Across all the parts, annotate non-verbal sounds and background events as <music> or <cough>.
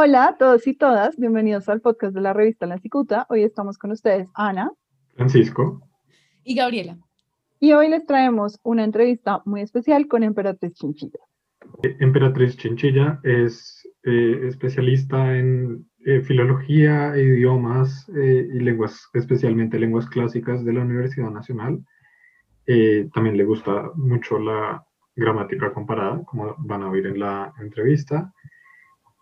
Hola a todos y todas, bienvenidos al podcast de la revista La Cicuta. Hoy estamos con ustedes Ana, Francisco y Gabriela. Y hoy les traemos una entrevista muy especial con Emperatriz Chinchilla. Emperatriz Chinchilla es eh, especialista en eh, filología, idiomas eh, y lenguas, especialmente lenguas clásicas de la Universidad Nacional. también le gusta mucho la gramática comparada, como van a oír en la entrevista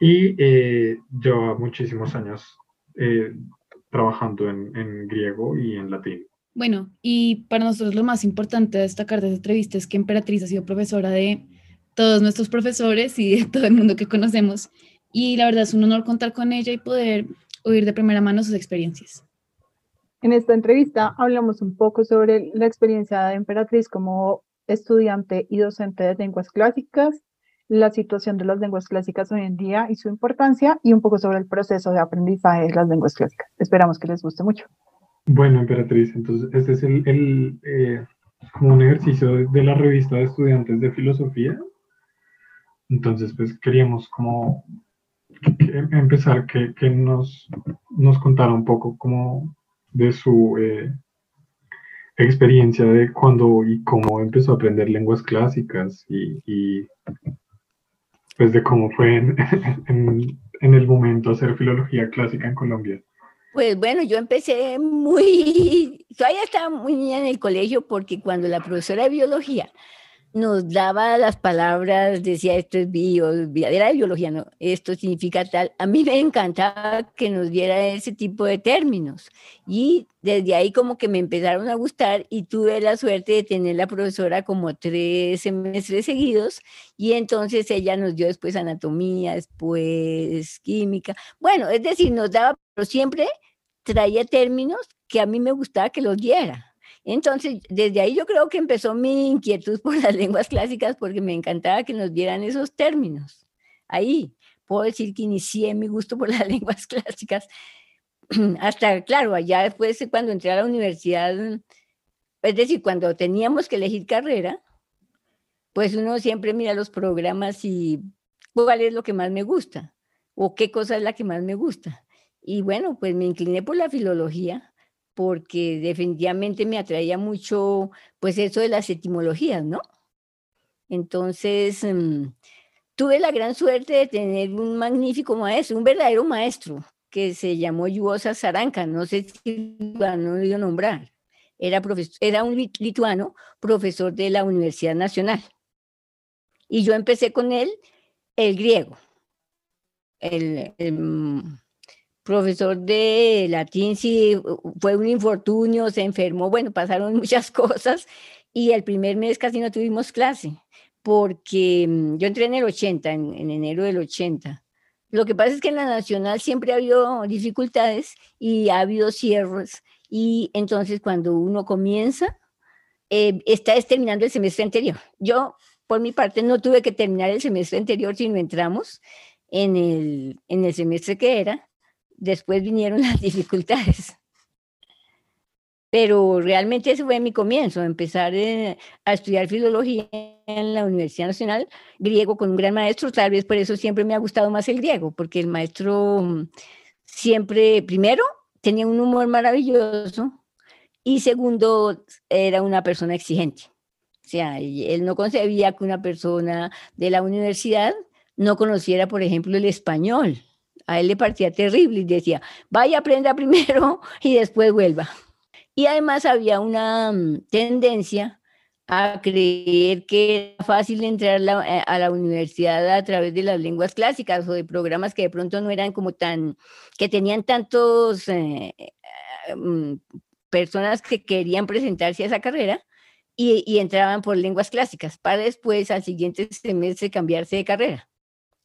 y eh, lleva muchísimos años eh, trabajando en, griego y en latín. Bueno, y para nosotros lo más importante de destacar de esta entrevista es que Emperatriz ha sido profesora de todos nuestros profesores y de todo el mundo que conocemos. Y la verdad es un honor contar con ella y poder oír de primera mano sus experiencias. En esta entrevista hablamos un poco sobre la experiencia de Emperatriz como estudiante y docente de lenguas clásicas, la situación de las lenguas clásicas hoy en día y su importancia y un poco sobre el proceso de aprendizaje de las lenguas clásicas. Esperamos que les guste mucho. Bueno, Emperatriz, entonces este es el, eh, como un ejercicio de la revista de estudiantes de filosofía. Entonces, pues queríamos como empezar que, que, nos, nos contara un poco como de su eh, experiencia de cuando y cómo empezó a aprender lenguas clásicas y pues de cómo fue <laughs> en, el momento hacer filología clásica en Colombia. Pues bueno, yo empecé muy, <laughs> todavía estaba muy niña en el colegio porque cuando la profesora de biología nos daba las palabras, decía esto es bio, era de biología, no, esto significa tal. A mí me encantaba que nos diera ese tipo de términos y desde ahí como que me empezaron a gustar y tuve la suerte de tener la profesora como tres semestres seguidos y entonces ella nos dio después anatomía, después química. Bueno, es decir, nos daba, pero siempre traía términos que a mí me gustaba que los diera. Entonces, desde ahí yo creo que empezó mi inquietud por las <laughs> lenguas clásicas porque me encantaba que nos dieran esos términos. Ahí puedo decir que inicié mi gusto por <laughs> las lenguas clásicas. <clears throat> Hasta, claro, allá después cuando entré a la universidad, es decir, cuando teníamos que elegir carrera, pues uno siempre mira los programas y cuál es lo que más me gusta o qué cosa es la que más me gusta. Y bueno, pues me incliné por la filología porque definitivamente me atraía mucho, pues eso de las etimologías, ¿no? Entonces, mm, tuve la gran suerte de tener un magnífico maestro, un verdadero maestro, que se llamó Yuosa Saranka, no sé si lo han oído nombrar. Era, era un lituano, profesor de la Universidad Nacional. Y yo empecé con él el griego, el, el mm, profesor de latín sí fue un infortunio, se enfermó, bueno, pasaron <laughs> muchas cosas y el primer mes casi no tuvimos clase porque mm, yo entré en el 80, en, enero del 80. Lo que pasa es que en la nacional siempre ha habido dificultades y ha habido cierres y entonces cuando uno comienza, eh, está terminando el semestre anterior. Yo, por mi parte, no tuve que terminar el semestre anterior, sino entramos en el, en el semestre que era después vinieron <laughs> las dificultades. Pero realmente ese fue mi comienzo, empezar eh, a estudiar filología en la Universidad Nacional, griego con un gran maestro, tal vez por eso siempre me ha gustado más el griego, porque el maestro mm, siempre, primero, tenía un humor maravilloso y segundo, era una persona exigente. O sea, él no concebía que una persona de la universidad no conociera, por ejemplo, el español a él le parecía terrible y decía, vaya, aprenda primero <laughs> y después vuelva. Y además había una mm, tendencia a creer que era fácil entrar eh, a la universidad a través de las lenguas clásicas o de programas que de pronto no eran como tan, que tenían tantos eh, eh, mm, personas que querían presentarse a esa carrera y, y entraban por lenguas clásicas para después al siguiente semestre cambiarse de carrera.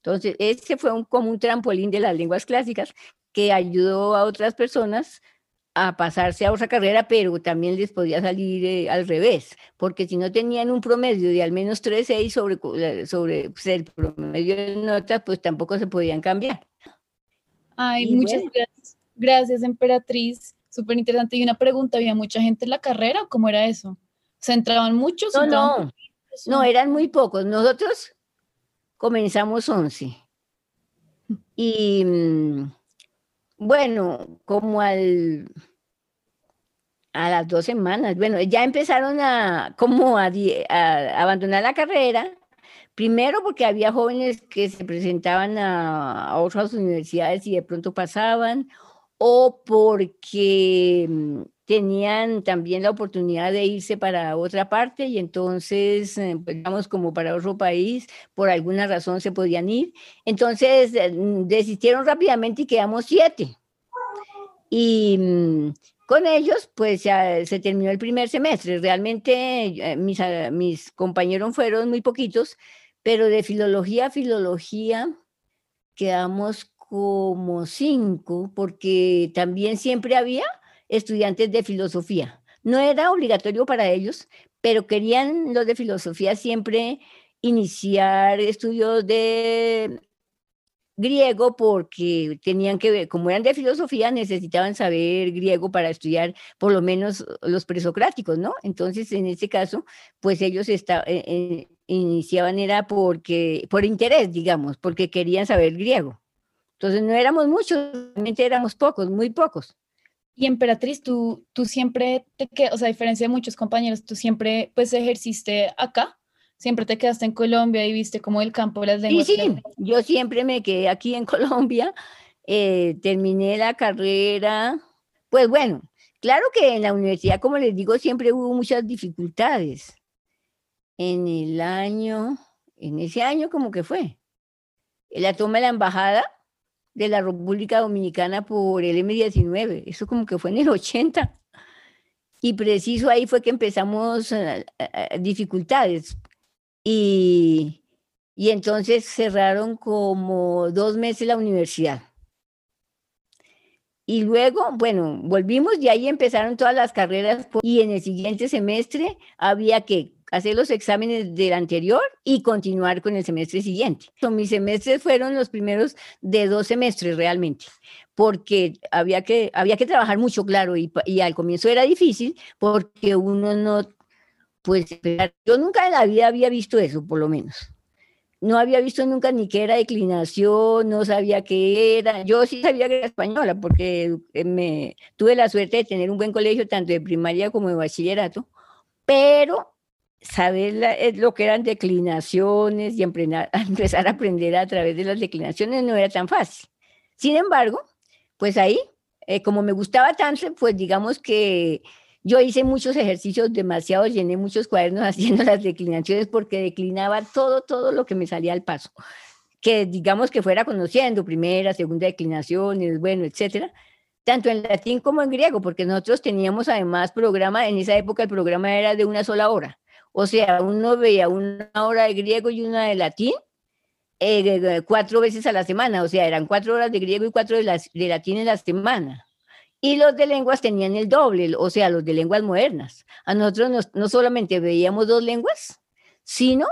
Entonces, ese fue un, como un trampolín de las lenguas clásicas que ayudó a otras personas a pasarse a otra carrera, pero también les podía salir eh, al revés, porque si no tenían un promedio de al menos 3.6 sobre, eh, sobre pues, el promedio de notas, pues tampoco se podían cambiar. Ay, muchas gracias. Gracias, Emperatriz. Súper interesante. Y una pregunta, ¿había mucha gente en la carrera o cómo era eso? ¿Se entraban muchos? No, no, no, eran muy pocos. Nosotros comenzamos 11. Y mm, bueno, como al a las dos semanas, bueno, ya empezaron a como a, a abandonar la carrera Primero porque había jóvenes que se presentaban a, otras universidades y de pronto pasaban, o porque mm, tenían también la oportunidad de irse para otra parte y entonces, eh, pues, digamos, como para otro país, por alguna razón se podían ir. Entonces eh, mm, desistieron rápidamente y quedamos siete. Y mm, con ellos, pues ya se terminó el primer semestre. Realmente eh, mis, mis compañeros fueron muy poquitos, pero de filología a filología quedamos como cinco, porque también siempre había estudiantes de filosofía. No era obligatorio para ellos, pero querían los de filosofía siempre iniciar estudios de griego porque tenían que como eran de filosofía, necesitaban saber griego para estudiar por lo menos los presocráticos, ¿no? Entonces, en ese caso, pues ellos está, eh, eh, iniciaban era porque, por interés, digamos, porque querían saber griego. Entonces, no éramos muchos, realmente éramos pocos, muy pocos. Y emperatriz, tú, tú siempre te quedas, o sea, a diferencia de muchos compañeros, tú siempre pues ejerciste acá. Siempre te quedaste en Colombia y viste como el campo de las lenguas. Sí, sí, yo siempre me quedé aquí en <laughs> Colombia, eh, terminé la carrera, pues bueno, claro que en la universidad, como les digo, siempre hubo muchas dificultades. En el año, en ese año como que fue, la toma de la embajada de la República Dominicana por el M19, eso como que fue en el 80. Y preciso ahí fue que empezamos eh, eh, dificultades, y, y entonces cerraron como dos meses la universidad. Y luego, bueno, volvimos y ahí empezaron todas las carreras y en el siguiente semestre había que hacer los exámenes del anterior y continuar con el semestre siguiente. Mis semestres fueron los primeros de dos semestres realmente, porque había que, había que trabajar mucho, claro, y, y al comienzo era difícil porque uno no pues yo nunca en la vida había visto eso, por lo menos. No había visto nunca ni qué era declinación, no sabía qué era. Yo sí sabía que era española porque eh, me tuve la suerte de tener un buen colegio tanto de primaria como de bachillerato, pero saber eh, lo que eran declinaciones y <laughs> empezar a aprender a través de las declinaciones no era tan fácil. Sin embargo, pues ahí, eh, como me gustaba tanto, pues digamos que yo hice muchos ejercicios, demasiado, llené muchos cuadernos <laughs> haciendo las declinaciones porque declinaba todo, todo lo que me salía al paso. Que digamos que fuera conociendo primera, segunda declinaciones, bueno, etcétera, tanto en latín como en griego, porque nosotros teníamos además programa, en esa época el programa era de una sola hora. O sea, uno veía una hora de griego y una de latín eh, cuatro veces a la semana, o sea, eran cuatro horas de griego y cuatro de, de latín en la semana. Y los de lenguas tenían el doble, o sea, los de lenguas modernas. A nosotros no solamente veíamos dos lenguas, sino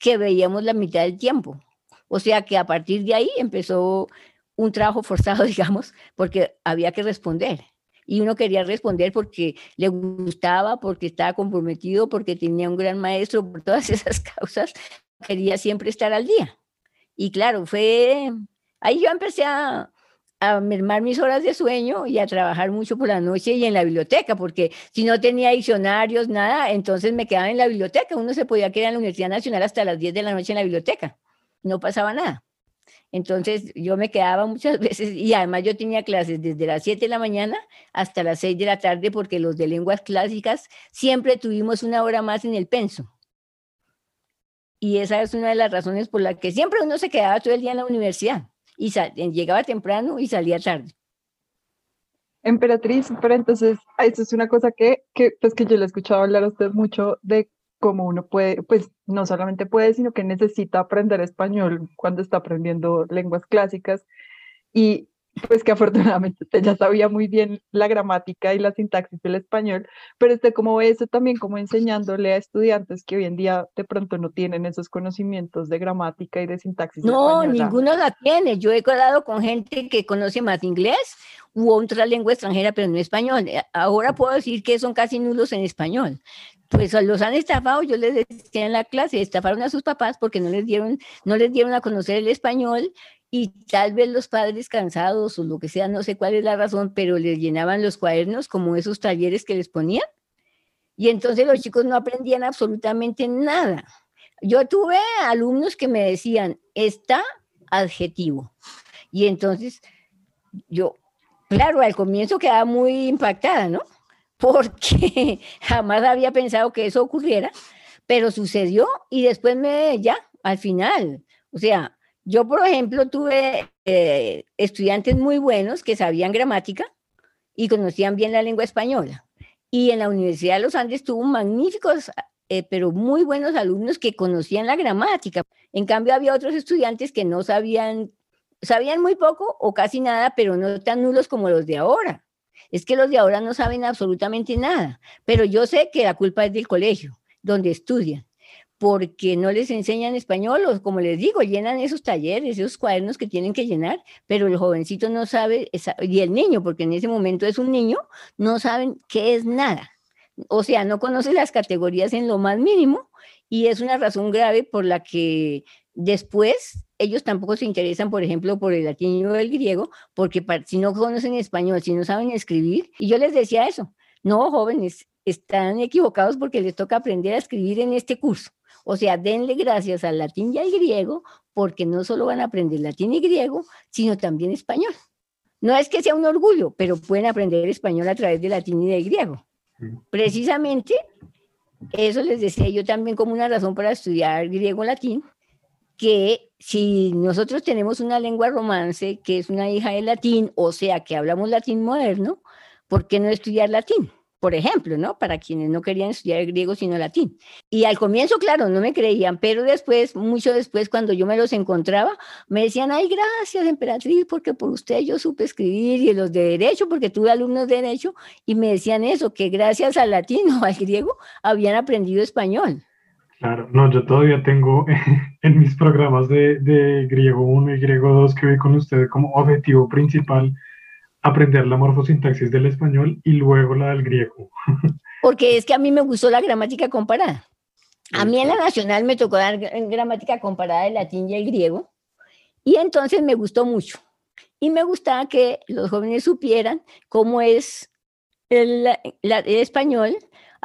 que veíamos la mitad del tiempo. O sea que a partir de ahí empezó un trabajo forzado, <laughs> digamos, porque había que responder. Y uno quería responder porque le gustaba, porque estaba comprometido, porque tenía un gran maestro, por todas <laughs> esas causas, quería siempre estar al día. Y claro, fue, ahí yo empecé a, a mermar mis horas de sueño y a trabajar mucho por la noche y en la biblioteca, porque si no tenía diccionarios, nada, entonces me quedaba en la biblioteca. Uno se podía quedar en la Universidad Nacional hasta las 10 de la noche en la biblioteca. No pasaba nada. Entonces yo me quedaba muchas <laughs> veces y además yo tenía clases desde las 7 de la mañana hasta las 6 de la tarde porque los de lenguas clásicas siempre tuvimos una hora más en el penso. Y esa es una de las razones por las que siempre uno se quedaba todo el día en la universidad y llegaba temprano y salía tarde. Emperatriz, pero entonces, eso es una cosa que, que, pues que yo le he escuchado hablar a usted mucho de cómo uno puede, pues no solamente puede, sino que necesita aprender español cuando está aprendiendo lenguas clásicas. Y pues que afortunadamente usted ya sabía muy bien la gramática y la sintaxis del español, pero usted cómo ve eso también como enseñándole a estudiantes que hoy en día de pronto no tienen esos conocimientos de gramática y de sintaxis. No, ninguno la tiene. Yo he quedado con gente que conoce más inglés u otra lengua extranjera, pero no español. Eh, ahora puedo decir que son casi nulos en español. Pues los han estafado, yo les decía en la clase, estafaron a sus papás porque no les dieron, no les dieron a conocer el español y tal vez los padres cansados o lo que sea, no sé cuál es la razón, pero les llenaban los cuadernos como esos talleres que les ponían. Y entonces los chicos no aprendían absolutamente nada. Yo tuve alumnos que me decían, está adjetivo. Y entonces yo, claro, al comienzo quedaba muy impactada, ¿no? Porque <laughs> jamás había pensado que eso ocurriera, pero sucedió y después me, ya, al final, o sea, yo, por ejemplo, tuve eh, estudiantes muy buenos que sabían gramática y conocían bien la lengua española. Y en la Universidad de los Andes tuvo magníficos, eh, pero muy buenos alumnos que conocían la gramática. En cambio, había otros estudiantes que no sabían, sabían muy poco o casi nada, pero no tan nulos como los de ahora. Es que los de ahora no saben absolutamente nada, pero yo sé que la culpa es del colegio, donde estudian porque no les enseñan español o como les digo, llenan esos talleres, esos cuadernos que tienen que llenar, pero el jovencito no sabe, y el niño, porque en ese momento es un niño, no saben qué es nada. O sea, no conoce las categorías en lo más mínimo y es una razón grave por la que después ellos tampoco se interesan, por ejemplo, por el latín o el griego, porque si no conocen español, si no saben escribir, y yo les decía eso, no, jóvenes, están equivocados porque les toca aprender a escribir en este curso. O sea, denle gracias al latín y al griego, porque no solo van a aprender latín y griego, sino también español. No es que sea un orgullo, pero pueden aprender español a través de latín y de griego. Precisamente, eso les decía yo también como una razón para estudiar griego-latín, que si nosotros tenemos una lengua romance que es una hija del latín, o sea, que hablamos latín moderno, ¿por qué no estudiar latín? por ejemplo, ¿no? Para quienes no querían estudiar griego sino latín. Y al comienzo, claro, no me creían, pero después, mucho después, cuando yo me los encontraba, me decían, ay, gracias, emperatriz, porque por usted yo supe escribir, y los de derecho, porque tuve alumnos de derecho, y me decían eso, que gracias al latín <laughs> o al griego habían aprendido español. Claro, no, yo todavía tengo <laughs> en mis programas de, de griego 1 y griego 2 que vi con ustedes como objetivo principal aprender la morfosintaxis del español y luego la del griego. <laughs> Porque es que a mí me gustó la gramática comparada. A mí en la nacional me tocó dar gramática comparada del latín y el griego. Y entonces me gustó mucho. Y me gustaba que los jóvenes supieran cómo es el, español,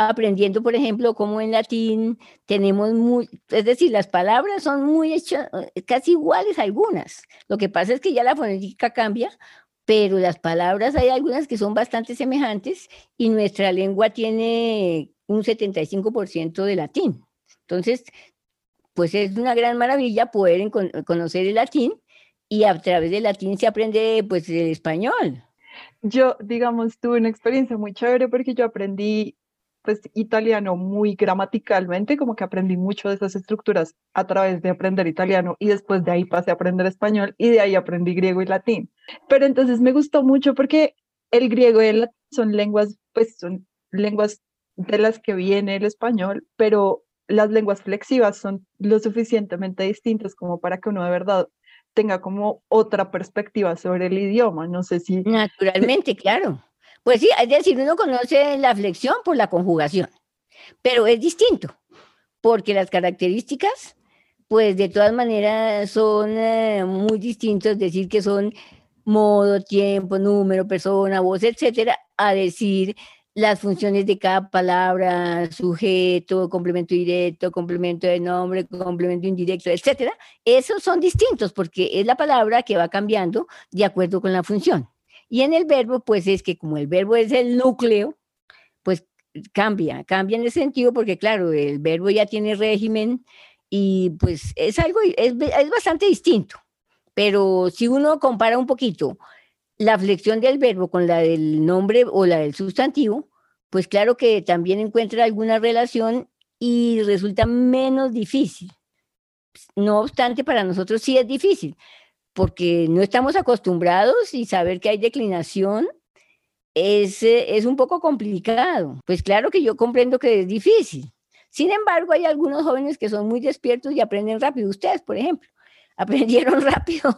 aprendiendo, por ejemplo, cómo en latín tenemos muy, es decir, las palabras son muy hechas, casi iguales algunas. Lo que pasa es que ya la fonética cambia pero las palabras hay algunas que son bastante semejantes y nuestra lengua tiene un 75% de latín. Entonces, pues es una gran maravilla poder conocer el latín y a través del latín se aprende pues el español. Yo, digamos, tuve una experiencia muy chévere porque yo aprendí pues italiano muy gramaticalmente, como que aprendí mucho de esas estructuras a través de aprender italiano y después de ahí pasé a aprender español y de ahí aprendí griego y latín. Pero entonces me gustó mucho porque el griego y el latín son lenguas, pues son lenguas de las que viene el español, pero las lenguas flexivas son lo suficientemente distintas como para que uno de verdad tenga como otra perspectiva sobre el idioma. No sé si... Naturalmente, claro. Pues sí, es decir, uno conoce la flexión por la conjugación, pero es distinto, porque las características, pues de todas maneras son eh, muy distintos, es decir, que son modo, tiempo, número, persona, voz, etcétera, a decir las funciones de cada palabra, sujeto, complemento directo, complemento de nombre, complemento indirecto, etcétera. Esos son distintos porque es la palabra que va cambiando de acuerdo con la función. Y en el verbo, pues es que como el verbo es el núcleo, pues cambia, cambia en el sentido porque claro, el verbo ya tiene régimen y pues es algo, es, es bastante distinto. Pero si uno compara un poquito la flexión del verbo con la del nombre o la del sustantivo, pues claro que también encuentra alguna relación y resulta menos difícil. No obstante, para nosotros sí es difícil, porque no estamos acostumbrados y saber que hay declinación es, eh, es un poco complicado. Pues claro que yo comprendo que es difícil. Sin embargo, hay algunos jóvenes que son muy despiertos y aprenden rápido. Ustedes, por ejemplo, <laughs> aprendieron rápido.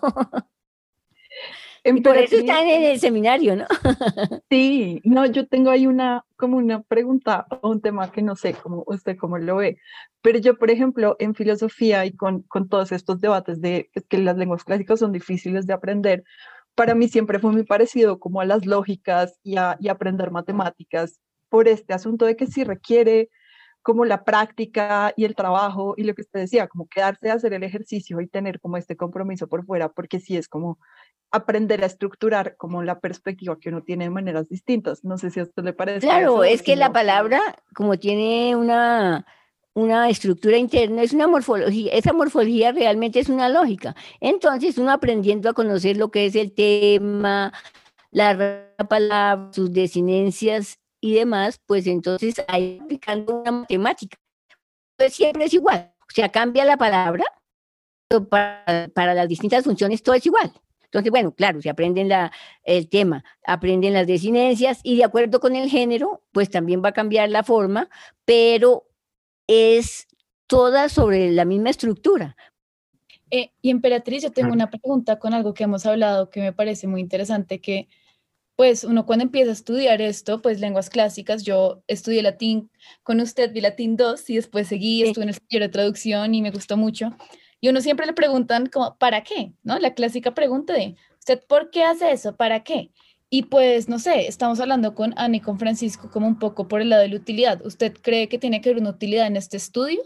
Y por eso están en el seminario, ¿no? <laughs> sí, no, yo tengo ahí una, como una pregunta o un tema que no sé cómo usted cómo lo ve, pero yo, por ejemplo, en filosofía y con, con todos estos debates de que las lenguas clásicas son difíciles de aprender, para mí siempre fue muy parecido como a las lógicas y a y aprender matemáticas por este asunto de que sí requiere como la práctica y el trabajo y lo que usted decía, como quedarse a hacer el ejercicio y tener como este compromiso por fuera, porque sí es como aprender a estructurar como la perspectiva que uno tiene de maneras distintas. No sé si a usted le parece. Claro, es que la palabra, como tiene una, una estructura interna, es una morfología, esa morfología realmente es una lógica. Entonces, uno aprendiendo a conocer lo que es el tema, la palabra, sus desinencias y demás, pues entonces ahí aplicando una matemática. Pues siempre es igual, o sea, cambia la palabra, pero para, las distintas funciones todo es igual. Entonces, bueno, claro, se aprenden la, el tema, aprenden las desinencias y de acuerdo con el género, pues también va a cambiar la forma, pero es toda sobre la misma estructura. Eh, y Emperatriz, yo tengo una pregunta con algo que hemos hablado que me parece muy interesante, que pues uno cuando empieza a estudiar esto, pues lenguas clásicas, yo estudié latín con usted, vi latín 2 y después seguí, estuve en el taller de traducción y me gustó mucho. Y uno siempre le preguntan como, ¿para qué? ¿No? La clásica pregunta de, ¿usted por qué hace eso? ¿Para qué? Y pues, no sé, estamos hablando con Ana y con Francisco como un poco por el lado de la utilidad. ¿Usted cree que tiene que haber una utilidad en este estudio?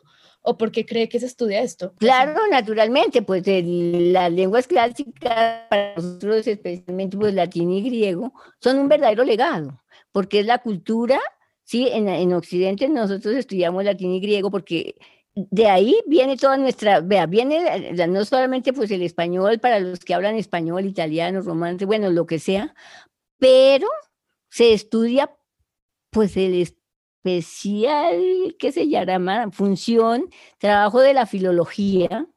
¿O por qué cree que se estudia esto? Claro, naturalmente, pues las lenguas clásicas, para nosotros especialmente pues latín y griego, son un verdadero legado, porque es la cultura, sí, en, en Occidente nosotros estudiamos latín y griego porque de ahí viene toda nuestra, vea, viene no solamente pues el español para los que hablan español, italiano, romance, bueno, lo que sea, pero se estudia pues el, especial que se llama función, trabajo de la filología,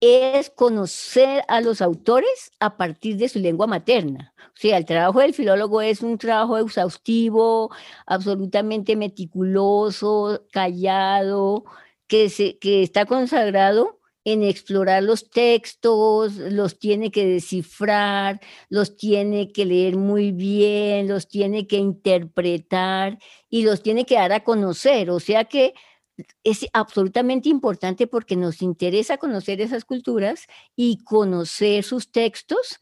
es conocer a los autores a partir de su lengua materna. O sea, el trabajo del filólogo es un trabajo exhaustivo, absolutamente meticuloso, callado, que, se, que está consagrado en explorar los textos, los tiene que descifrar, los tiene que leer muy bien, los tiene que interpretar y los tiene que dar a conocer. O sea que es absolutamente importante porque nos interesa conocer esas culturas y conocer sus textos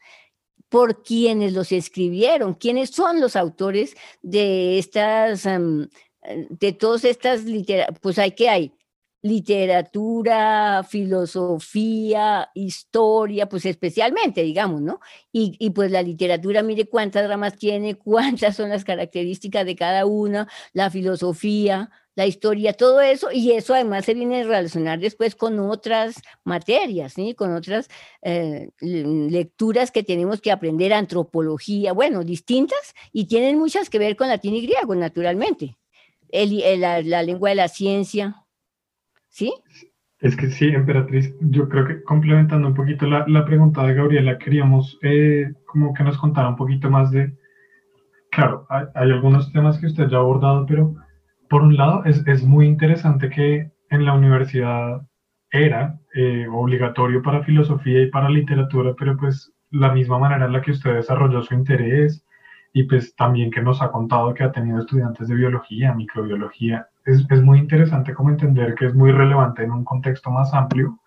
por quienes los escribieron, quiénes son los autores de estas, de todas estas literaturas, pues hay que hay literatura, filosofía, historia, pues especialmente, digamos, ¿no? Y, pues la literatura, mire cuántas ramas tiene, <laughs> cuántas son las características de cada una, la filosofía, la historia, todo eso, y eso además se viene a relacionar después con otras materias, ¿sí? Con otras eh, lecturas que tenemos que aprender, antropología, bueno, distintas, y tienen muchas que ver con latín y griego, naturalmente. la lengua de la ciencia, ¿Sí? Es que sí, Emperatriz, yo creo que complementando un poquito la, la pregunta de Gabriela, queríamos eh, como que nos contara un poquito más de, claro, hay, algunos temas que usted ya ha abordado, pero por un lado es, es muy interesante que en la universidad era eh, obligatorio para filosofía y para literatura, pero pues la misma manera en la que usted desarrolló su interés y pues también que nos ha contado que ha tenido estudiantes de biología, microbiología, es, es, muy interesante como entender que es muy relevante en un contexto más amplio.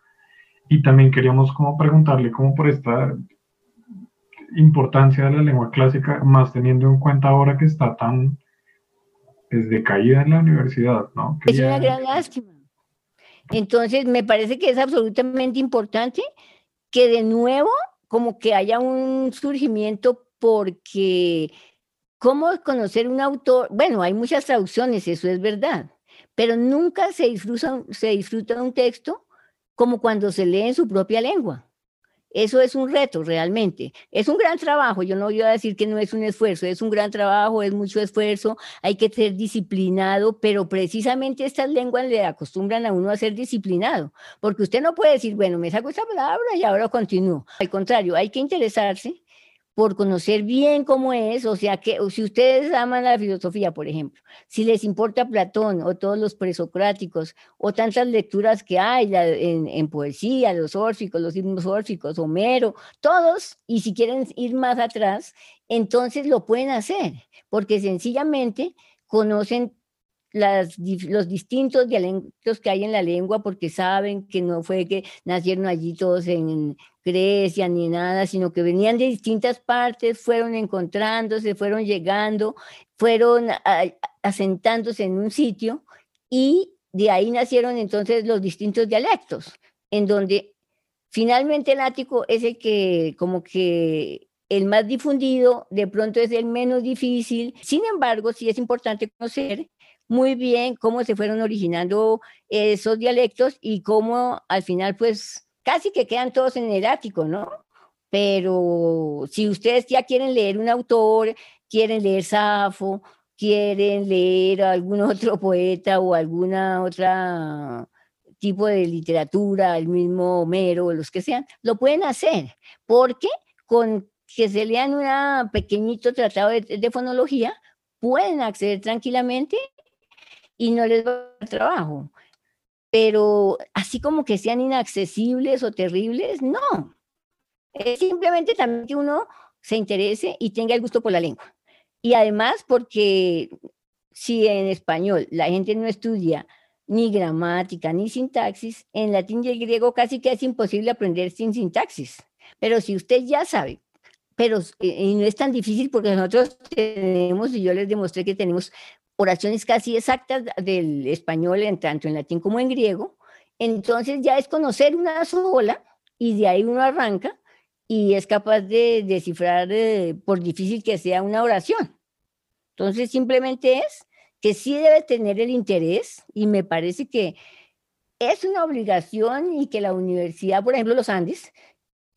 Y también queríamos como preguntarle como por esta importancia de la lengua clásica, más teniendo en cuenta ahora que está tan desde caída en la universidad, ¿no? Es una gran lástima. Entonces, me parece que es absolutamente importante que de nuevo como que haya un surgimiento porque ¿Cómo conocer un autor? Bueno, hay muchas traducciones, eso es verdad, pero nunca se disfruta, se un texto como cuando se lee en su propia lengua. Eso es un reto realmente. Es un gran trabajo. Yo no voy a decir que no es un esfuerzo. Es un gran trabajo, es mucho esfuerzo. Hay que ser disciplinado, pero precisamente estas lenguas le acostumbran a uno a ser disciplinado. Porque usted no puede decir, bueno, me saco esta palabra y ahora continúo. Al contrario, hay que interesarse por conocer bien cómo es, o sea, que si ustedes aman la filosofía, por ejemplo, si les importa Platón o todos los presocráticos o tantas lecturas que hay en, en poesía, los órficos, los himnos órficos, Homero, todos, y si quieren ir más atrás, entonces lo pueden hacer, porque sencillamente conocen las, los distintos dialectos que hay en la lengua porque saben que no fue que nacieron allí todos en Grecia ni nada, sino que venían de distintas partes, fueron encontrándose, fueron llegando, fueron asentándose en un sitio y de ahí nacieron entonces los distintos dialectos, en donde finalmente el ático es el que como que el más difundido, de pronto es el menos difícil. Sin embargo, sí es importante conocer muy bien cómo se fueron originando esos dialectos y cómo al final pues casi que quedan todos en el ático, ¿no? Pero si ustedes ya quieren leer un autor, quieren leer Safo, quieren leer algún <laughs> otro poeta o alguna otra tipo de literatura, el mismo Homero, los que sean, lo pueden hacer, porque con que se lean un pequeñito tratado de fonología, pueden acceder tranquilamente y no les va a dar trabajo. Pero así como que sean inaccesibles o terribles, no. Es simplemente también que uno se interese y tenga el gusto por la lengua. Y además porque si en español la gente no estudia ni gramática ni sintaxis, en latín y el griego casi que es imposible aprender sin sintaxis. Pero si usted ya sabe, pero y no es tan difícil porque nosotros tenemos, y yo les demostré que tenemos oraciones casi exactas del español, en tanto en latín como en griego, entonces ya es conocer una sola y de ahí uno arranca y es capaz de descifrar, eh, por difícil que sea, una oración. Entonces simplemente es que sí debe tener el interés y me parece que es una obligación y que la universidad, por ejemplo, los Andes,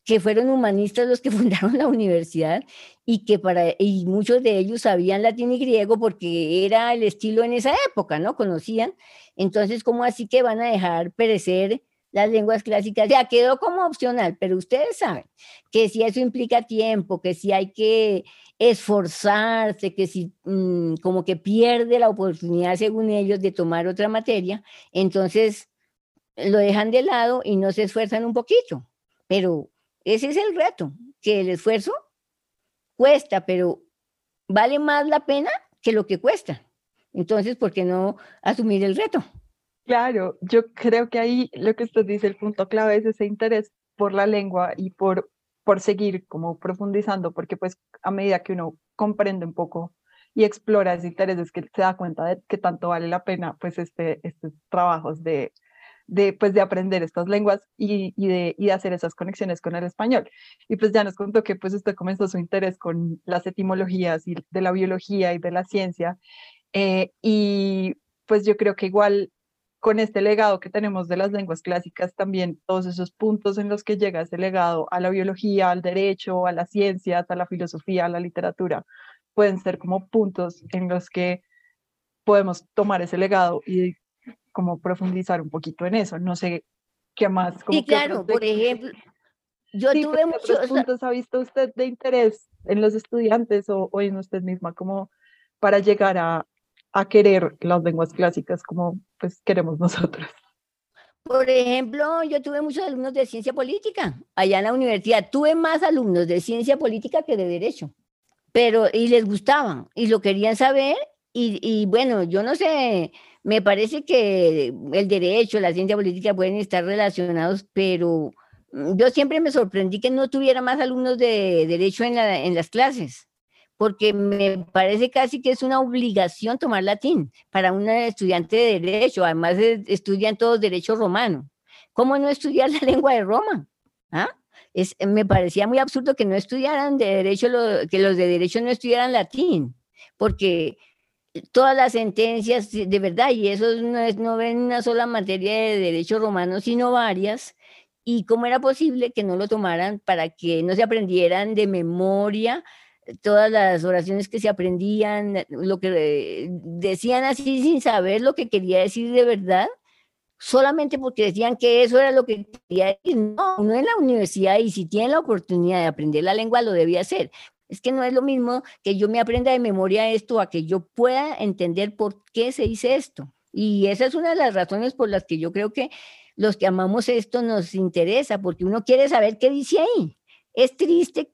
que fueron humanistas los que <laughs> fundaron la universidad y que para y muchos de ellos sabían latín y griego porque era el estilo en esa época, ¿no? Conocían. Entonces, ¿cómo así que van a dejar perecer las lenguas clásicas? Ya quedó como opcional, pero ustedes saben que si eso implica tiempo, que si hay que esforzarse, que si mm, como que pierde la oportunidad, según ellos, de tomar otra materia, entonces lo dejan de lado y no se esfuerzan un poquito. Pero ese es el reto, que el esfuerzo cuesta, pero vale más la pena que lo que cuesta. Entonces, ¿por qué no asumir el reto? Claro, yo creo que ahí lo que usted dice, el punto clave es ese interés por la lengua y por, por seguir como profundizando, porque pues a medida que uno comprende un poco y explora ese interés es que se da cuenta de que tanto vale la pena pues este, estos trabajos de de, pues, de aprender estas lenguas y, y, de, y hacer esas conexiones con el español. Y pues ya nos contó que pues usted comenzó su interés con las etimologías y de la biología y de la ciencia. Eh, y pues yo creo que igual con este legado que tenemos de las lenguas clásicas, también todos esos puntos en los que llega ese legado a la biología, al derecho, a la ciencia, a la filosofía, a la literatura, pueden ser como puntos en los que podemos tomar ese legado y como profundizar un poquito en eso. No sé qué más. Como sí, claro, por ejemplo, yo tuve pues, muchos puntos ha visto usted de interés en los estudiantes o, o, en usted misma como para llegar a, a querer las lenguas clásicas como pues queremos nosotros? Por ejemplo, yo tuve muchos alumnos de ciencia política allá en la universidad. Tuve más alumnos de ciencia política que de derecho, pero y les gustaban y lo querían saber. Y, y bueno, yo no sé, me parece que el derecho, la ciencia política pueden estar relacionados, pero mm, yo siempre me sorprendí que no tuviera más alumnos de derecho en, las clases, porque me parece casi que es una obligación tomar latín para un estudiante de derecho. Además, estudian todos derecho romano. ¿Cómo no estudiar <laughs> la lengua de Roma? ¿Ah? Me parecía muy absurdo que no estudiaran de derecho, que los de derecho no estudiaran latín, porque todas las sentencias de verdad, y eso no, es, no una sola materia de derecho romano, sino varias, y cómo era posible que no lo tomaran para que no se aprendieran de memoria todas las oraciones que se aprendían, lo que decían así sin saber lo que quería decir de verdad, solamente porque decían que eso era lo que quería ir. No, uno en la universidad y si tiene la oportunidad de aprender la lengua lo debía hacer. Es que no es lo mismo que yo me aprenda de memoria esto a que yo pueda entender por qué se dice esto. Y esa es una de las razones por las que yo creo que los que amamos esto nos interesa, porque uno quiere saber qué dice ahí. Es triste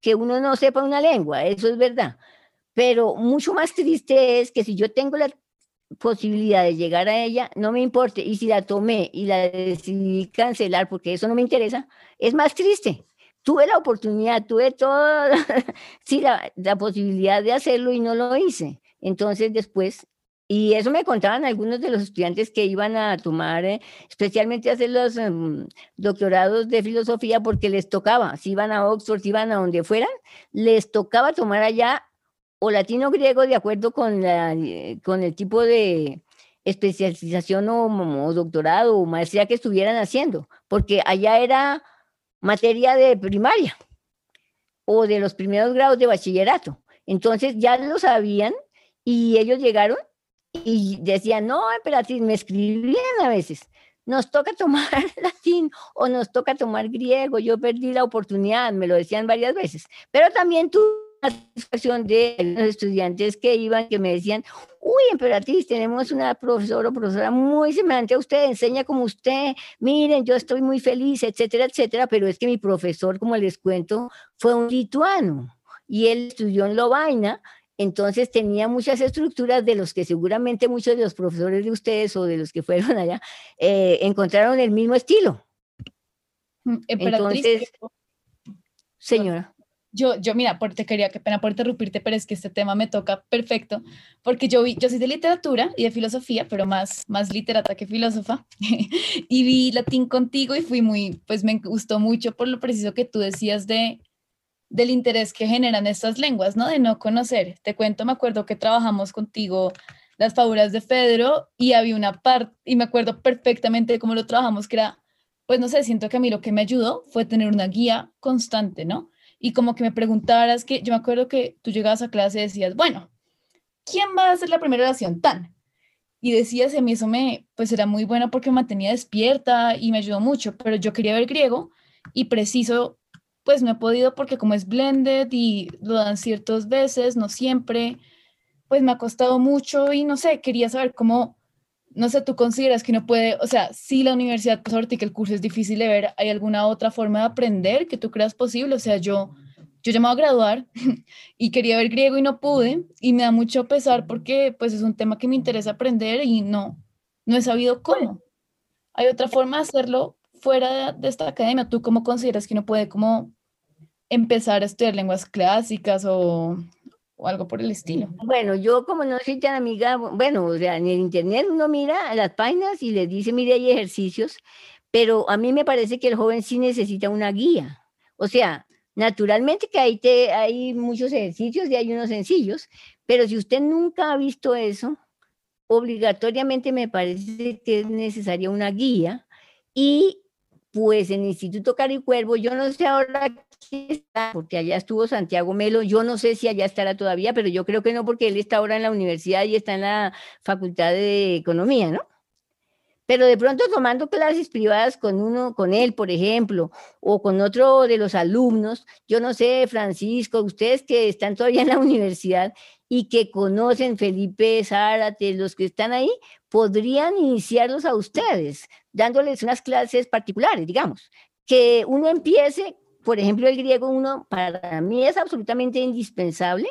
que uno no sepa una lengua, eso es verdad. Pero mucho más triste es que si yo tengo la posibilidad de llegar a ella, no me importe. Y si la tomé y la decidí cancelar porque eso no me interesa, es más triste. Tuve la oportunidad, tuve toda <laughs> sí, la, la posibilidad de hacerlo y no lo hice. Entonces después y eso me contaban algunos de los estudiantes que iban a tomar, eh, especialmente hacer los em, doctorados de filosofía, porque les tocaba, si iban a Oxford, si iban a donde fueran, les tocaba tomar allá o latino griego de acuerdo con, la, eh, con el tipo de especialización o doctorado o maestría que estuvieran haciendo, porque allá era materia de primaria o de los primeros grados de bachillerato. Entonces ya lo sabían y ellos llegaron y decían, no, emperatriz, me escribían a veces, nos toca tomar <laughs> latín o nos toca tomar griego, yo perdí la oportunidad, me lo decían varias veces, pero también la satisfacción de los estudiantes que iban, que me decían, uy, emperatriz, tenemos una profesora o profesora muy semejante a usted, enseña como usted, miren, yo estoy muy feliz, etcétera, etcétera, pero es que mi profesor, como les cuento, fue un lituano y él estudió en Lovaina entonces tenía muchas estructuras de los que seguramente muchos de los profesores de ustedes o de los que fueron allá eh, encontraron el mismo estilo. Mm, Entonces, señora. Yo, yo, mira, te quería, qué pena por interrumpirte, pero es que este tema me toca perfecto, porque yo vi, yo soy de literatura y de filosofía, pero más, más literata que filósofa, <laughs> y vi latín contigo y fui muy, pues me gustó mucho por lo preciso que tú decías de, del interés que generan estas lenguas, ¿no? De no conocer. Te cuento, me acuerdo que trabajamos contigo las fábulas de Fedro y había una parte, y me acuerdo perfectamente cómo lo trabajamos, que era, pues no sé, siento que a mí lo que me ayudó fue tener una guía constante, ¿no? Y como que me preguntaras que, yo me acuerdo que tú llegabas a clase y decías, bueno, ¿quién va a hacer la primera oración? Tan. Y decías, a mí eso me, pues era muy bueno porque me mantenía despierta y me ayudó mucho, pero yo quería ver griego y preciso pues no he podido porque como es blended y lo dan ciertas veces, no siempre, pues me ha costado mucho y no sé, quería saber cómo, no sé, tú consideras que no puede, o sea, si la universidad, pues ahorita que el curso es difícil de ver, ¿hay alguna otra forma de aprender que tú creas posible? O sea, yo, yo llamaba a graduar <laughs> y quería ver griego y no pude y me da mucho pesar porque pues es un tema que me interesa aprender y no, no he sabido cómo. ¿Hay otra forma de hacerlo fuera de esta academia, ¿tú cómo consideras que uno puede como empezar a estudiar lenguas clásicas o, o algo por el estilo? Bueno, yo como no soy tan amiga, bueno, o sea, en el internet uno mira las páginas y le dice, mire, hay ejercicios, pero a mí me parece que el joven sí necesita una guía. O sea, naturalmente que hay, te, hay muchos ejercicios y hay unos sencillos, pero si usted nunca ha visto eso, obligatoriamente me parece que es necesaria una guía y pues en el Instituto Caricuervo, yo no sé ahora qué está, porque allá estuvo Santiago Melo, yo no sé si allá estará todavía, pero yo creo que no, porque él está ahora en la universidad y está en la Facultad de Economía, ¿no? Pero de pronto tomando clases privadas con uno, con él, por ejemplo, o con otro de los alumnos, yo no sé, Francisco, ustedes que están todavía en la <laughs> universidad y que conocen Felipe Zárate, los que están ahí, podrían iniciarlos a ustedes, dándoles unas clases particulares, digamos. Que uno empiece, por ejemplo, el griego, uno, para mí es absolutamente indispensable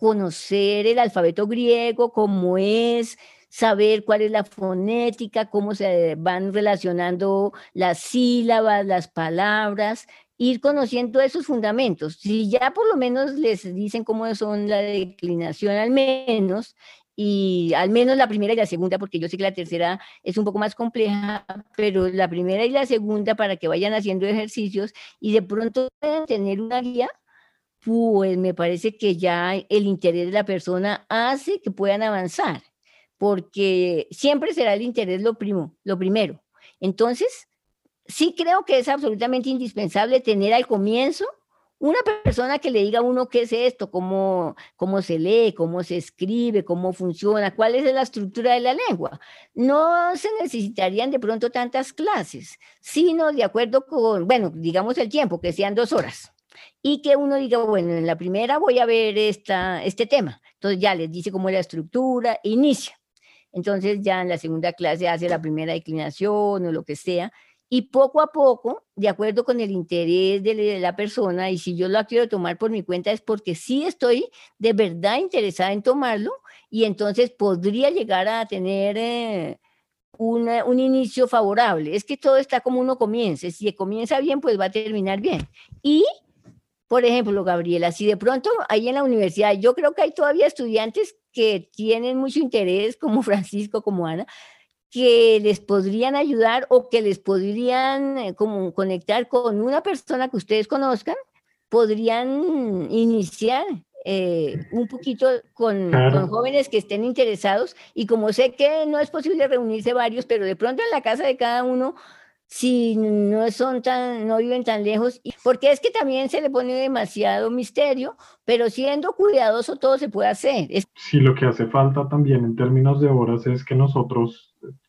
conocer el alfabeto griego, cómo es, saber cuál es la fonética, cómo se van relacionando las sílabas, las palabras, ir conociendo esos fundamentos. Si ya por lo menos les dicen cómo son la declinación al menos, y al menos la primera y la segunda, porque yo sé que la tercera es un poco más compleja, pero la primera y la segunda para que vayan haciendo ejercicios y de pronto pueden tener una guía, pues me parece que ya el interés de la persona hace que puedan avanzar, porque siempre será el interés lo, primo, lo primero. Entonces, sí creo que es absolutamente indispensable tener al comienzo una persona que le diga a uno qué es esto, cómo, cómo se lee, cómo se escribe, cómo funciona, cuál es la estructura de la lengua. No se necesitarían de pronto tantas clases, sino de acuerdo con, bueno, digamos el tiempo, que sean dos horas. Y que uno diga, bueno, en la primera voy a ver esta, este tema. Entonces ya les dice cómo es la estructura, inicia. Entonces ya en la segunda clase hace la primera declinación o lo que sea y poco a poco, de acuerdo con el interés de la persona, y si yo lo quiero tomar por mi cuenta es porque sí estoy de verdad interesada en tomarlo y entonces podría llegar a tener eh, un inicio favorable. Es que todo está como uno comience. Si comienza bien, pues va a terminar bien. Y, por ejemplo, Gabriela, si de pronto ahí en la universidad, yo creo que hay todavía estudiantes que tienen mucho interés, como <laughs> Francisco, como Ana, que les podrían ayudar o que les podrían eh, como conectar con una persona que ustedes conozcan, podrían iniciar eh, un poquito con, con, jóvenes que estén interesados. Y como sé que no es posible reunirse varios, pero de pronto en la casa de cada uno si no son tan, no viven tan lejos, porque es que también se le pone demasiado misterio, pero siendo cuidadoso todo se puede hacer. Sí, lo que hace falta también en términos de horas es que nosotros,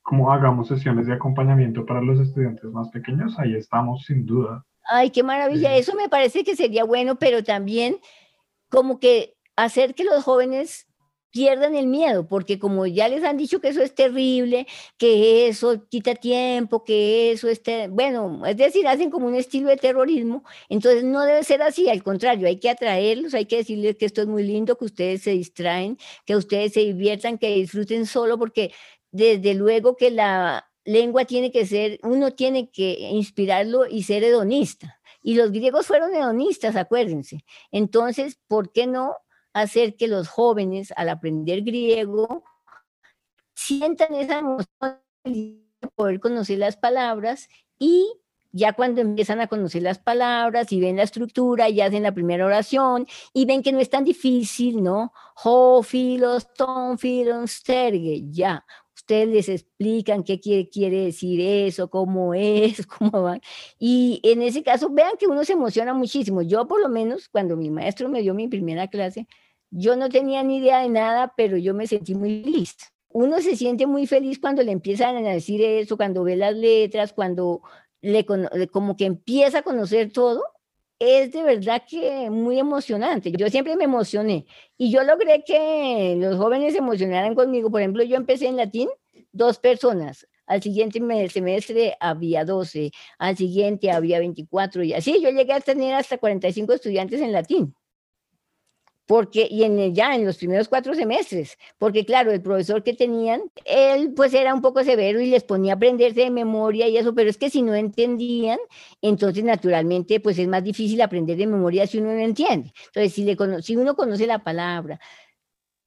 como hagamos sesiones de acompañamiento para los estudiantes más pequeños, ahí estamos sin duda. Ay, qué maravilla, eso me parece que sería bueno, pero también como que hacer que los jóvenes pierdan el miedo, porque como ya les han dicho que eso es terrible, que eso quita tiempo, que eso es, bueno, es decir, hacen como un estilo de terrorismo, entonces no debe ser así, al contrario, hay que atraerlos, hay que decirles que esto es muy lindo, que ustedes se distraen, que ustedes se diviertan, que disfruten solo, porque desde luego que la lengua tiene que ser, uno tiene que inspirarlo y ser hedonista. Y los griegos fueron hedonistas, acuérdense. Entonces, ¿por qué no hacer que los jóvenes al aprender griego sientan esa emoción de poder conocer las palabras y ya cuando empiezan a conocer las palabras y ven la estructura y hacen la primera oración y ven que no es tan difícil, ¿no? Ho, filos, ton, filos, sterge, ya. Ustedes les explican qué quiere, quiere decir eso, cómo <laughs> es, cómo va. Y en ese caso, vean que uno se emociona muchísimo. Yo por lo menos, cuando mi maestro me dio mi primera clase, yo no tenía ni idea de nada, pero yo me sentí muy feliz. Uno se siente muy feliz cuando le empiezan a decir eso, cuando ve las letras, cuando le como que empieza a conocer todo. Es de verdad que muy emocionante. Yo siempre me emocioné y yo logré que los jóvenes se emocionaran conmigo. Por ejemplo, yo empecé en latín, dos personas. Al siguiente semestre había 12, al siguiente había 24 y así yo llegué a tener hasta 45 estudiantes en latín porque, y en, ya en los primeros cuatro semestres, porque claro, el profesor que tenían, él pues era un poco severo y les ponía a aprenderse de memoria y eso, pero es que si no entendían, entonces naturalmente pues es más difícil aprender de memoria si uno no entiende. Entonces, si, le, si uno conoce la palabra,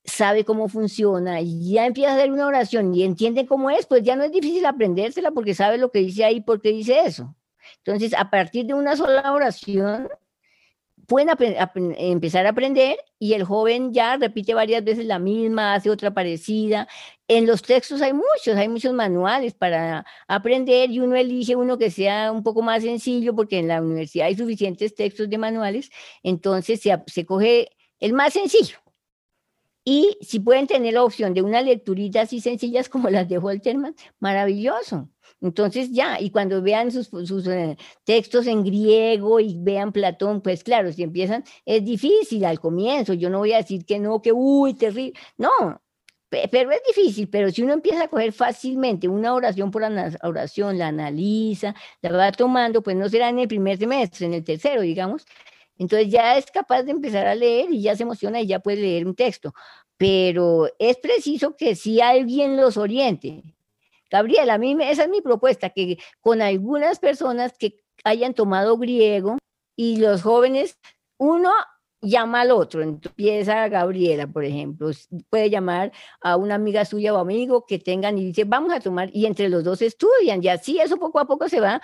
sabe cómo funciona y ya empieza a hacer una oración y entiende cómo es, pues ya no es difícil aprendérsela porque sabe lo que dice ahí, porque dice eso. Entonces, a partir de una sola oración, pueden empezar a aprender y el joven ya repite varias veces la misma, hace otra parecida. En los textos hay muchos, hay muchos manuales para aprender y uno elige uno que sea un poco más sencillo porque en la universidad hay suficientes textos de manuales, entonces se, se coge el más sencillo. Y si pueden tener la opción de una lecturita así sencillas como las de Holterman, maravilloso. Entonces ya, y cuando vean sus, eh, textos en griego y vean Platón, pues claro, si empiezan, es difícil al comienzo, yo no voy a decir que no, que uy, terrible, no, pero es difícil, pero si uno empieza a coger fácilmente una oración por oración, la analiza, la va tomando, pues no será en el primer semestre, en el tercero, digamos, entonces ya es capaz de empezar a leer y ya se emociona y ya puede leer un texto. Pero es preciso que si alguien los oriente, Gabriela, a mí esa es mi propuesta, que con algunas personas que hayan tomado griego y los jóvenes, uno llama al otro, empieza Gabriela, por ejemplo, puede llamar a una amiga suya o amigo que tengan y dice, vamos a tomar, y entre los dos estudian, y así eso poco a poco se va,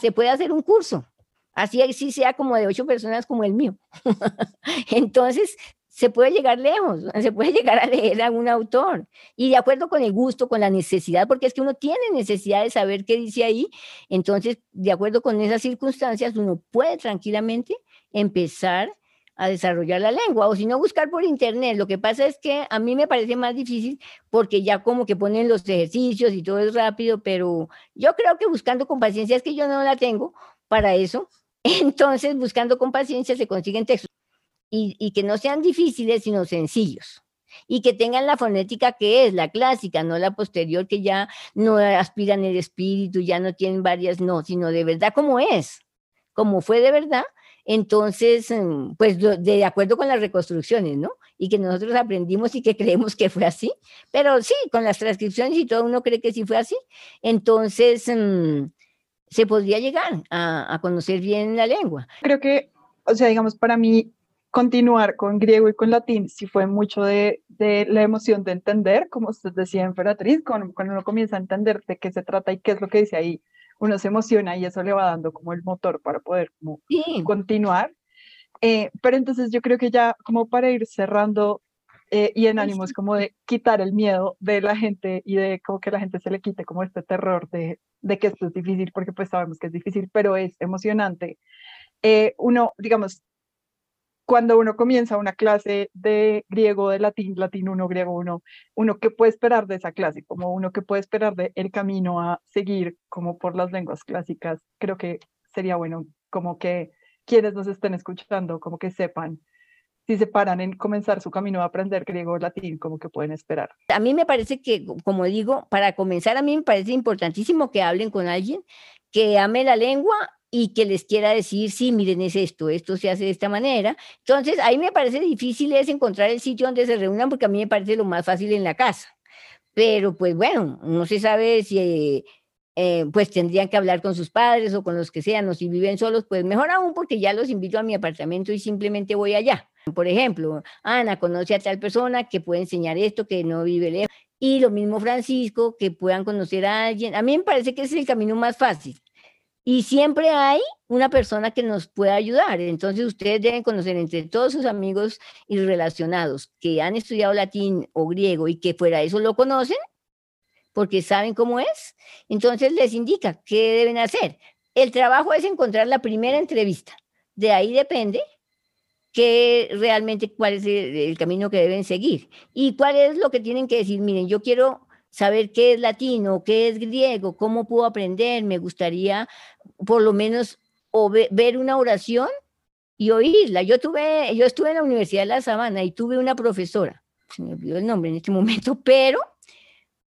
se puede hacer un curso. Así, así sea como de ocho personas como el mío. <laughs> Entonces, se puede llegar lejos, <laughs> se puede llegar a leer a un autor y de acuerdo con el gusto, con la necesidad, porque es que uno tiene necesidad de saber qué dice ahí, entonces de acuerdo con esas circunstancias uno puede tranquilamente empezar a desarrollar la lengua, o si no, buscar por internet. Lo que pasa es que a mí me parece más difícil porque ya como que ponen los ejercicios y todo es rápido, pero yo creo que buscando con paciencia es que yo no la tengo para eso. <laughs> Entonces, buscando con paciencia se consiguen textos y, y que no sean difíciles, sino sencillos y que tengan la fonética que es la clásica, no la posterior que ya no aspiran el espíritu, ya no tienen varias, no, sino de verdad como es, como fue de verdad, entonces, mm, pues de acuerdo con las reconstrucciones, ¿no? Y que nosotros aprendimos y que <laughs> creemos que fue así, pero sí, con las transcripciones y todo uno cree que sí fue así, entonces mm, se podría llegar a, a conocer bien la lengua. Creo que, o sea, digamos, para mí continuar con griego y con latín sí fue mucho de, de la emoción de entender, como usted decía, Emperatriz, cuando, cuando uno comienza a entender de qué se trata y qué es lo que dice ahí, uno se emociona y eso le va dando como el motor para poder como continuar. Eh, pero entonces yo creo que ya como para ir cerrando eh, y en ánimos como de quitar el miedo de la gente y de como que la gente se le quite como este terror de, de que esto es difícil, porque pues sabemos que es difícil, pero es emocionante. Eh, uno, digamos, cuando uno comienza una clase de griego, de latín, latín 1, griego 1, uno que puede esperar de esa clase, como uno que puede esperar de el camino a seguir como por las lenguas clásicas, creo que sería bueno como que quienes nos estén escuchando, como que sepan si se paran en comenzar su camino a aprender griego o latín, como que pueden esperar. A mí me parece que, como digo, para comenzar, a mí me parece importantísimo que hablen con alguien que ame la lengua y que les quiera decir, sí, miren, es esto, esto se hace de esta manera. Entonces, ahí me parece difícil es encontrar el sitio donde se reúnan porque a mí me parece lo más fácil en la casa. Pero pues bueno, no se sabe si eh, pues tendrían que hablar con sus padres o con los que sean, o si viven solos, pues mejor aún porque ya los invito a mi apartamento y simplemente voy allá. Por ejemplo, Ana conoce a tal persona que puede enseñar esto, que no vive lejos. Y lo mismo Francisco, que puedan conocer a alguien. A mí me parece que ese es el camino más fácil y siempre hay una persona que nos pueda ayudar. Entonces ustedes deben conocer entre todos sus amigos y relacionados que han estudiado latín o griego y que fuera eso lo conocen, porque saben cómo es. Entonces les indica qué deben hacer. El trabajo es encontrar la primera entrevista. De ahí depende qué realmente cuál es el, el camino que deben seguir y cuál es lo que tienen que decir. Miren, yo quiero saber qué es latino, qué es griego, cómo puedo aprender. Me gustaría por lo menos ver una oración y oírla. Yo tuve, yo estuve en la Universidad de La Sabana y tuve una profesora, se me olvidó el nombre en este momento, pero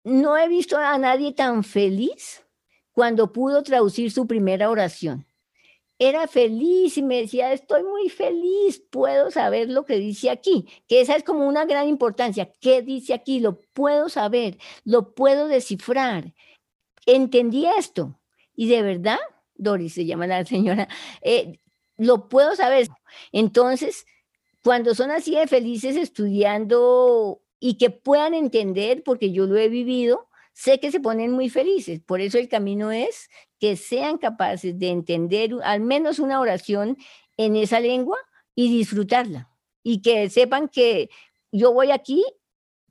no he visto a nadie tan feliz cuando pudo traducir su primera oración era feliz y me decía, estoy muy feliz, puedo saber lo que dice aquí, que esa es como una gran importancia, ¿qué dice aquí? Lo puedo saber, lo puedo descifrar. Entendí esto y de verdad, Doris se llama la señora, eh, lo puedo saber. Entonces, cuando son así de felices estudiando y que puedan entender, porque yo lo he vivido, sé que se ponen muy felices. Por eso el camino es que sean capaces de entender al menos una oración en esa lengua y disfrutarla. Y que sepan que yo voy aquí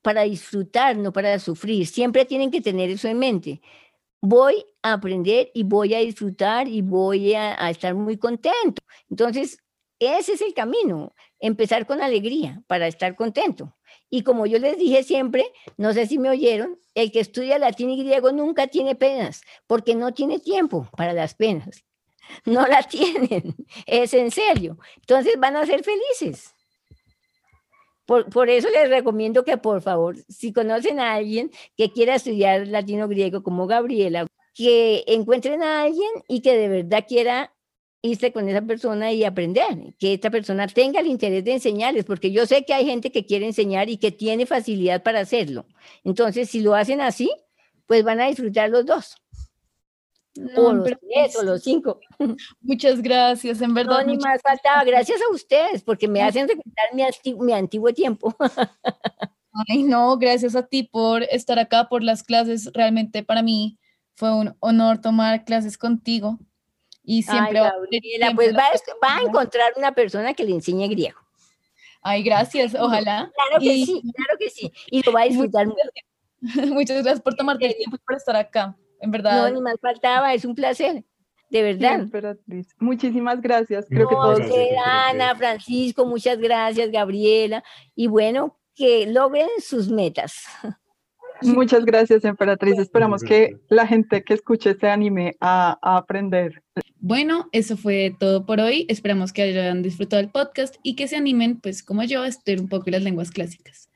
para disfrutar, no para sufrir. Siempre tienen que tener eso en mente. Voy a aprender y voy a disfrutar y voy a, estar muy contento. Entonces, ese es el camino, empezar con alegría para estar contento. Y como yo les dije siempre, no sé si me oyeron, el que estudia latín y griego nunca tiene penas, porque no tiene tiempo para las penas. <laughs> No la tienen, <laughs> es en serio. Entonces van a ser felices. Por, por, eso les recomiendo que por favor, si conocen a alguien que quiera estudiar latino griego como Gabriela, que encuentren a alguien y que de verdad quiera irse con esa persona y aprender, que esta persona tenga el interés de enseñarles, porque yo sé que hay gente que quiere enseñar y que tiene facilidad para hacerlo. Entonces, si lo hacen así, pues van a disfrutar los dos. o los tres o los cinco. <laughs> Muchas gracias, en verdad. No, ni más faltaba. Gracias a ustedes, porque me hacen recordar mi, mi antiguo tiempo. <laughs> Ay, no, gracias a ti por estar acá, por las clases. Realmente para mí fue un honor tomar clases contigo. Y siempre, Ay, pues va, va, a encontrar una persona que le enseñe griego. Ay, gracias, ojalá. Claro que sí, claro que sí. Y lo va a disfrutar mucho. <laughs> Muchas gracias por tomarte el tiempo y por estar acá, en verdad. No, ni más faltaba, es un placer. de verdad. emperatriz. Muchísimas gracias. Creo que todos. Usted. Ana, Francisco, muchas gracias, Gabriela. Y bueno, que logren sus metas. <laughs> Muchas gracias, emperatriz. Esperamos Muchas que la gente que escuche se anime a, a aprender. Bueno, eso fue todo por hoy. Esperamos que hayan disfrutado el podcast y que se animen, pues como yo, a estudiar un poco las lenguas clásicas.